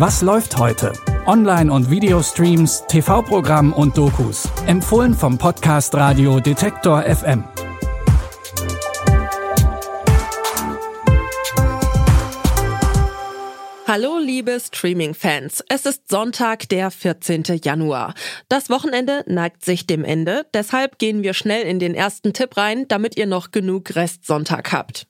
Was läuft heute? Online- und Videostreams, TV-Programm und Dokus. Empfohlen vom Podcast Radio Detektor FM. Hallo liebe Streaming-Fans. Es ist Sonntag, der 14. Januar. Das Wochenende neigt sich dem Ende, deshalb gehen wir schnell in den ersten Tipp rein, damit ihr noch genug Restsonntag habt.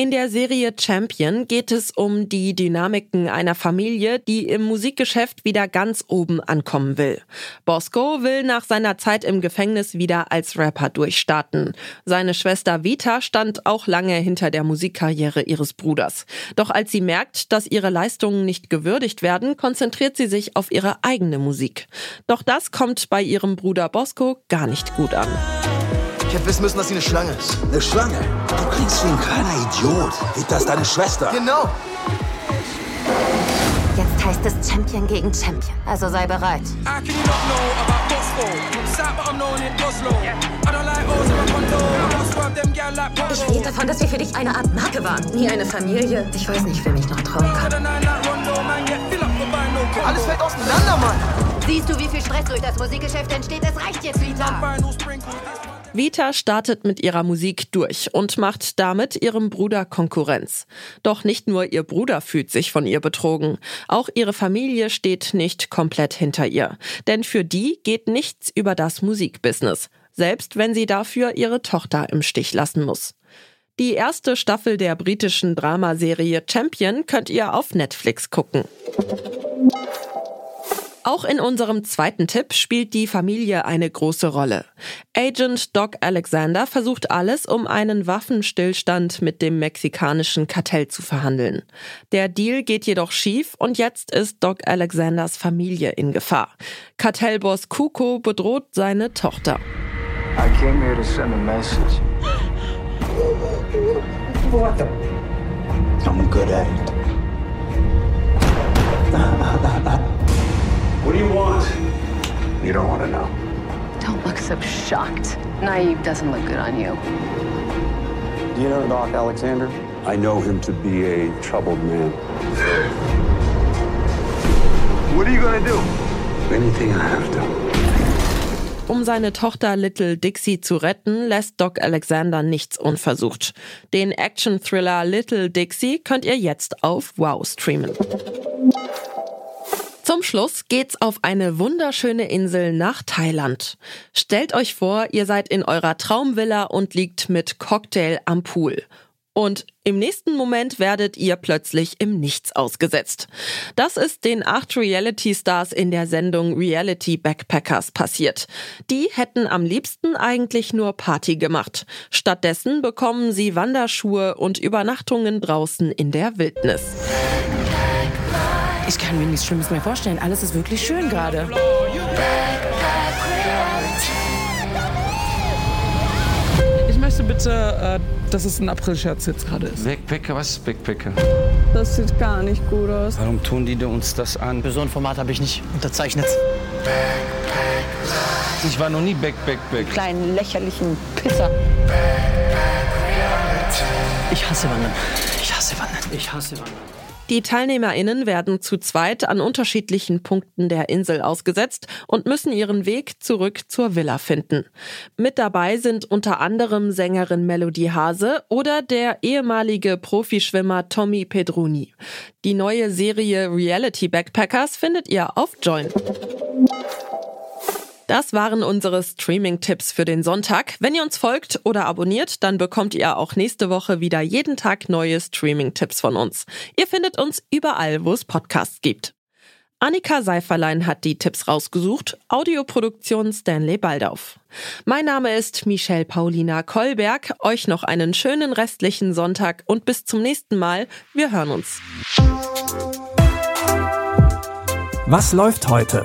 In der Serie Champion geht es um die Dynamiken einer Familie, die im Musikgeschäft wieder ganz oben ankommen will. Bosco will nach seiner Zeit im Gefängnis wieder als Rapper durchstarten. Seine Schwester Vita stand auch lange hinter der Musikkarriere ihres Bruders. Doch als sie merkt, dass ihre Leistungen nicht gewürdigt werden, konzentriert sie sich auf ihre eigene Musik. Doch das kommt bei ihrem Bruder Bosco gar nicht gut an. Ich hätte wissen müssen, dass sie eine Schlange ist. Eine Schlange? Du klingst wie ein kleiner Idiot. Ist das deine Schwester? Genau. Jetzt heißt es Champion gegen Champion. Also sei bereit. Ich rede davon, dass wir für dich eine Art Marke waren. Nie eine Familie. Ich weiß nicht, wem ich noch trauen kann. Alles fällt auseinander, Mann. Siehst du, wie viel Stress durch das Musikgeschäft entsteht? Es reicht jetzt, Vita. Vita startet mit ihrer Musik durch und macht damit ihrem Bruder Konkurrenz. Doch nicht nur ihr Bruder fühlt sich von ihr betrogen, auch ihre Familie steht nicht komplett hinter ihr. Denn für die geht nichts über das Musikbusiness, selbst wenn sie dafür ihre Tochter im Stich lassen muss. Die erste Staffel der britischen Dramaserie Champion könnt ihr auf Netflix gucken. Auch in unserem zweiten Tipp spielt die Familie eine große Rolle. Agent Doc Alexander versucht alles, um einen Waffenstillstand mit dem mexikanischen Kartell zu verhandeln. Der Deal geht jedoch schief und jetzt ist Doc Alexanders Familie in Gefahr. Kartellboss Kuko bedroht seine Tochter. I came here to send a message. What the? I'm good at it. Don't want to know. Don't look so shocked. Naive doesn't look good on you. Do you know Doc Alexander? I know him to be a troubled man. What are you gonna do? Anything I have to. Um seine Tochter Little Dixie zu retten, lässt Doc Alexander nichts unversucht. Den Action-Thriller Little Dixie könnt ihr jetzt auf Wow streamen. Zum Schluss geht's auf eine wunderschöne Insel nach Thailand. Stellt euch vor, ihr seid in eurer Traumvilla und liegt mit Cocktail am Pool. Und im nächsten Moment werdet ihr plötzlich im Nichts ausgesetzt. Das ist den acht Reality-Stars in der Sendung Reality Backpackers passiert. Die hätten am liebsten eigentlich nur Party gemacht. Stattdessen bekommen sie Wanderschuhe und Übernachtungen draußen in der Wildnis. Ich kann mir nichts Schlimmes mehr vorstellen. Alles ist wirklich schön gerade. Ich möchte bitte, äh, dass es ein April-Scherz jetzt gerade ist. Backpacker, was ist Backpacker? Das sieht gar nicht gut aus. Warum tun die uns das an? Für so ein Format habe ich nicht unterzeichnet. Ich war noch nie Back, Back, Back. Kleinen lächerlichen Pisser. Ich hasse Wandern. Ich hasse Wandern. Ich hasse Wandern. Die TeilnehmerInnen werden zu zweit an unterschiedlichen Punkten der Insel ausgesetzt und müssen ihren Weg zurück zur Villa finden. Mit dabei sind unter anderem Sängerin Melody Hase oder der ehemalige Profischwimmer Tommy Pedroni. Die neue Serie Reality Backpackers findet ihr auf Join. Das waren unsere Streaming-Tipps für den Sonntag. Wenn ihr uns folgt oder abonniert, dann bekommt ihr auch nächste Woche wieder jeden Tag neue Streaming-Tipps von uns. Ihr findet uns überall, wo es Podcasts gibt. Annika Seiferlein hat die Tipps rausgesucht, Audioproduktion Stanley Baldauf. Mein Name ist Michelle Paulina Kolberg. Euch noch einen schönen restlichen Sonntag und bis zum nächsten Mal. Wir hören uns. Was läuft heute?